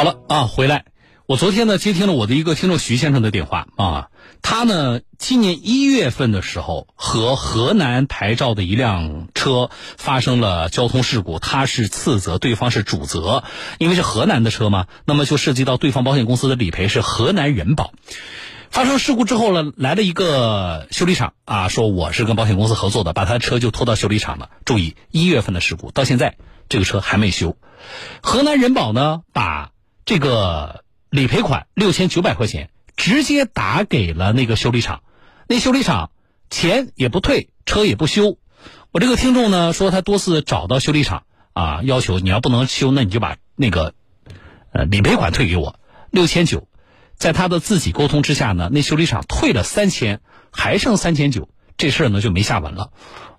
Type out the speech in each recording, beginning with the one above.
好了啊，回来。我昨天呢接听了我的一个听众徐先生的电话啊，他呢今年一月份的时候和河南牌照的一辆车发生了交通事故，他是次责，对方是主责，因为是河南的车嘛，那么就涉及到对方保险公司的理赔是河南人保。发生事故之后呢，来了一个修理厂啊，说我是跟保险公司合作的，把他的车就拖到修理厂了。注意，一月份的事故到现在这个车还没修，河南人保呢把这个。理赔款六千九百块钱，直接打给了那个修理厂，那修理厂钱也不退，车也不修。我这个听众呢说他多次找到修理厂啊，要求你要不能修，那你就把那个呃理赔款退给我六千九。在他的自己沟通之下呢，那修理厂退了三千，还剩三千九，这事儿呢就没下文了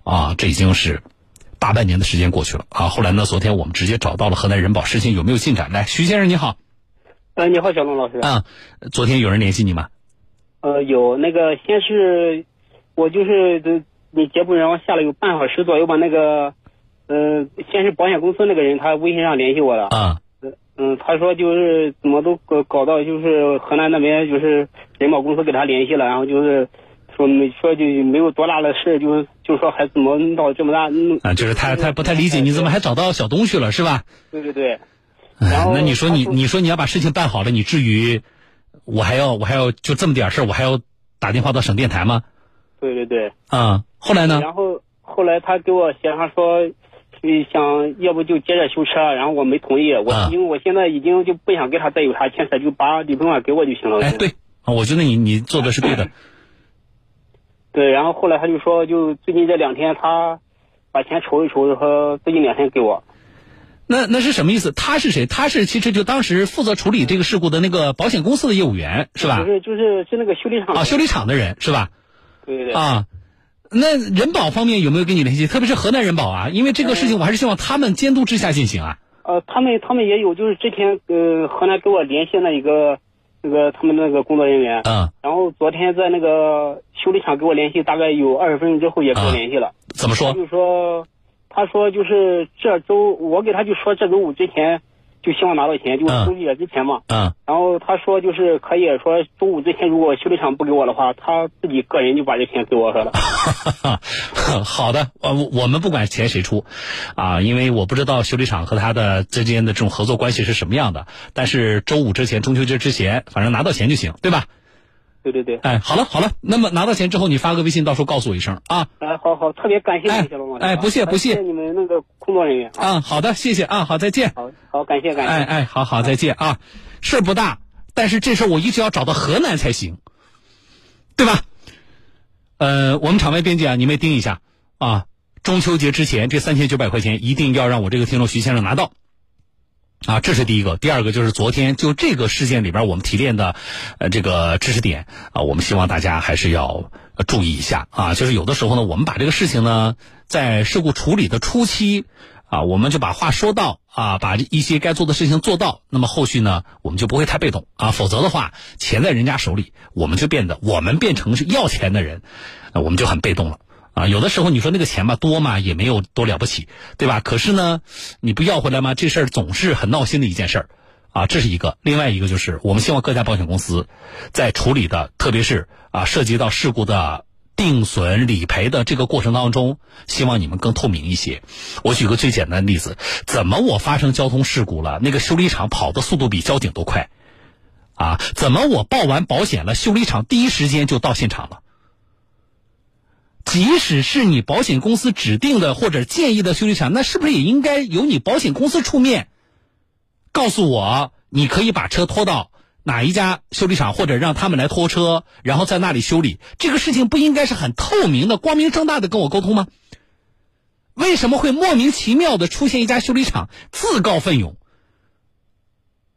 啊。这已经是大半年的时间过去了啊。后来呢，昨天我们直接找到了河南人保，事情有没有进展？来，徐先生你好。呃，你好，小龙老师。啊，昨天有人联系你吗？呃，有那个，先是我就是这你节目，然后下了有半小时左右吧。那个，呃，先是保险公司那个人，他微信上联系我了。啊。嗯，他说就是怎么都搞搞到就是河南那边就是人保公司给他联系了，然后就是说没说就没有多大的事，就就说还怎么闹这么大。啊，就是他他不太理解你怎么还找到小东去了是吧？对对对。那你说你你说你要把事情办好了，你至于我还要我还要就这么点事儿，我还要打电话到省电台吗？对对对。啊，后来呢？然后后来他给我协商说，想要不就接着修车，然后我没同意。我因为我现在已经就不想跟他再有啥牵扯，就把理赔款给我就行了。哎，对，我觉得你你做的是对的。对，然后后来他就说，就最近这两天他把钱筹一筹，说最近两天给我。那那是什么意思？他是谁？他是其实就当时负责处理这个事故的那个保险公司的业务员，是吧？不是，就是是那个修理厂啊，修理厂的人是吧？对对对。啊，那人保方面有没有跟你联系？特别是河南人保啊，因为这个事情我还是希望他们监督之下进行啊。呃，他们他们也有，就是之前呃河南给我联系那一个那个他们那个工作人员，嗯，然后昨天在那个修理厂给我联系，大概有二十分钟之后也跟我联系了。怎么说？就是说。他说就是这周，我给他就说这周五之前就希望拿到钱，就休息之前嘛。嗯。然后他说就是可以说周五之前如果修理厂不给我的话，他自己个人就把这钱给我说了。好的，呃，我们不管钱谁出，啊，因为我不知道修理厂和他的之间的这种合作关系是什么样的。但是周五之前，中秋节之前，反正拿到钱就行，对吧？对对对，哎，好了好了，那么拿到钱之后，你发个微信，到时候告诉我一声啊。哎，好好，特别感谢你，小龙老师。哎，不谢不谢，谢谢你们那个工作人员。啊，好的，谢谢啊，好，再见。好，好，感谢感谢。哎哎，好好，再见啊。事儿不大，但是这事儿我一直要找到河南才行，对吧？呃，我们场外编辑啊，你们也盯一下啊。中秋节之前，这三千九百块钱一定要让我这个听众徐先生拿到。啊，这是第一个。第二个就是昨天就这个事件里边我们提炼的，呃，这个知识点啊，我们希望大家还是要注意一下啊。就是有的时候呢，我们把这个事情呢，在事故处理的初期啊，我们就把话说到啊，把一些该做的事情做到，那么后续呢，我们就不会太被动啊。否则的话，钱在人家手里，我们就变得我们变成是要钱的人，我们就很被动了。啊，有的时候你说那个钱吧多嘛，也没有多了不起，对吧？可是呢，你不要回来吗？这事儿总是很闹心的一件事儿，啊，这是一个。另外一个就是，我们希望各家保险公司在处理的，特别是啊涉及到事故的定损理赔的这个过程当中，希望你们更透明一些。我举个最简单的例子，怎么我发生交通事故了，那个修理厂跑的速度比交警都快，啊，怎么我报完保险了，修理厂第一时间就到现场了？即使是你保险公司指定的或者建议的修理厂，那是不是也应该由你保险公司出面，告诉我你可以把车拖到哪一家修理厂，或者让他们来拖车，然后在那里修理？这个事情不应该是很透明的、光明正大的跟我沟通吗？为什么会莫名其妙的出现一家修理厂自告奋勇？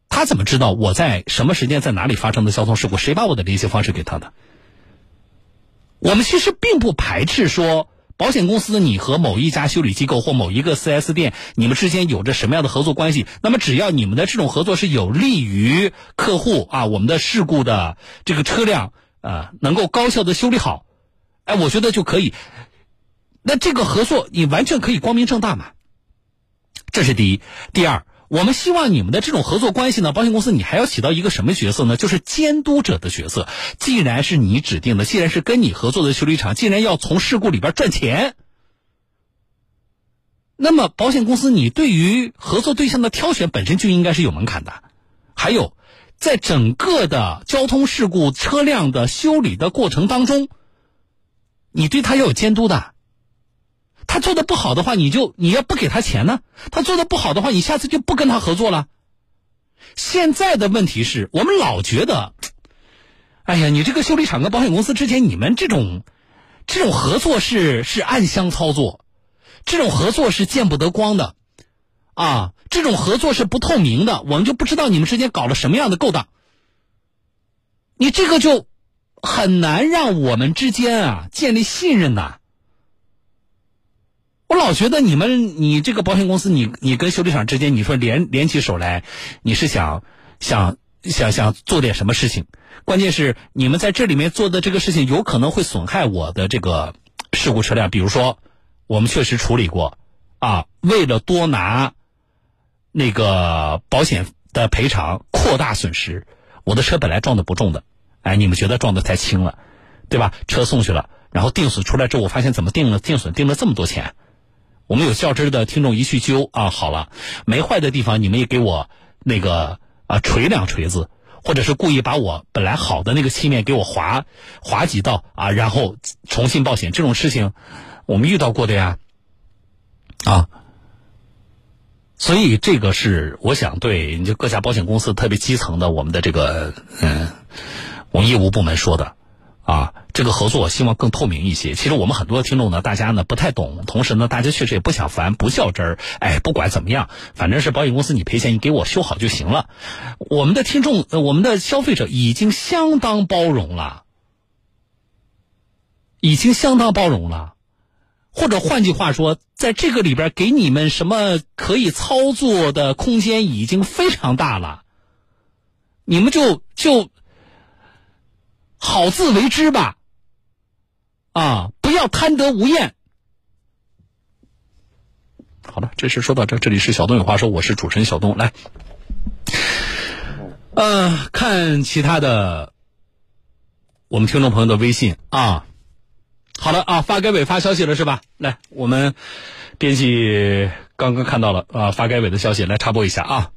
他怎么知道我在什么时间在哪里发生的交通事故？谁把我的联系方式给他的？我们其实并不排斥说，保险公司你和某一家修理机构或某一个 4S 店，你们之间有着什么样的合作关系？那么只要你们的这种合作是有利于客户啊，我们的事故的这个车辆啊能够高效的修理好，哎，我觉得就可以。那这个合作你完全可以光明正大嘛？这是第一。第二。我们希望你们的这种合作关系呢，保险公司你还要起到一个什么角色呢？就是监督者的角色。既然是你指定的，既然是跟你合作的修理厂，既然要从事故里边赚钱，那么保险公司你对于合作对象的挑选本身就应该是有门槛的。还有，在整个的交通事故车辆的修理的过程当中，你对他要有监督的。他做的不好的话，你就你要不给他钱呢？他做的不好的话，你下次就不跟他合作了。现在的问题是我们老觉得，哎呀，你这个修理厂跟保险公司之间，你们这种这种合作是是暗箱操作，这种合作是见不得光的，啊，这种合作是不透明的，我们就不知道你们之间搞了什么样的勾当。你这个就很难让我们之间啊建立信任呐。我老觉得你们，你这个保险公司，你你跟修理厂之间，你说联联起手来，你是想想想想做点什么事情？关键是你们在这里面做的这个事情，有可能会损害我的这个事故车辆。比如说，我们确实处理过，啊，为了多拿那个保险的赔偿，扩大损失，我的车本来撞的不重的，哎，你们觉得撞的太轻了，对吧？车送去了，然后定损出来之后，我发现怎么定了定损定了这么多钱？我们有较真儿的听众一去揪啊，好了，没坏的地方你们也给我那个啊锤两锤子，或者是故意把我本来好的那个漆面给我划划几道啊，然后重新报险。这种事情，我们遇到过的呀，啊，所以这个是我想对你就各家保险公司特别基层的我们的这个嗯，我们业务部门说的。啊，这个合作希望更透明一些。其实我们很多听众呢，大家呢不太懂，同时呢，大家确实也不想烦，不较真儿。哎，不管怎么样，反正是保险公司你赔钱，你给我修好就行了。我们的听众，我们的消费者已经相当包容了，已经相当包容了。或者换句话说，在这个里边给你们什么可以操作的空间已经非常大了，你们就就。好自为之吧，啊，不要贪得无厌。好了，这事说到这，这里是小东有话说，我是主持人小东，来，呃，看其他的，我们听众朋友的微信啊，好了啊，发改委发消息了是吧？来，我们编辑刚刚看到了啊，发改委的消息，来插播一下啊。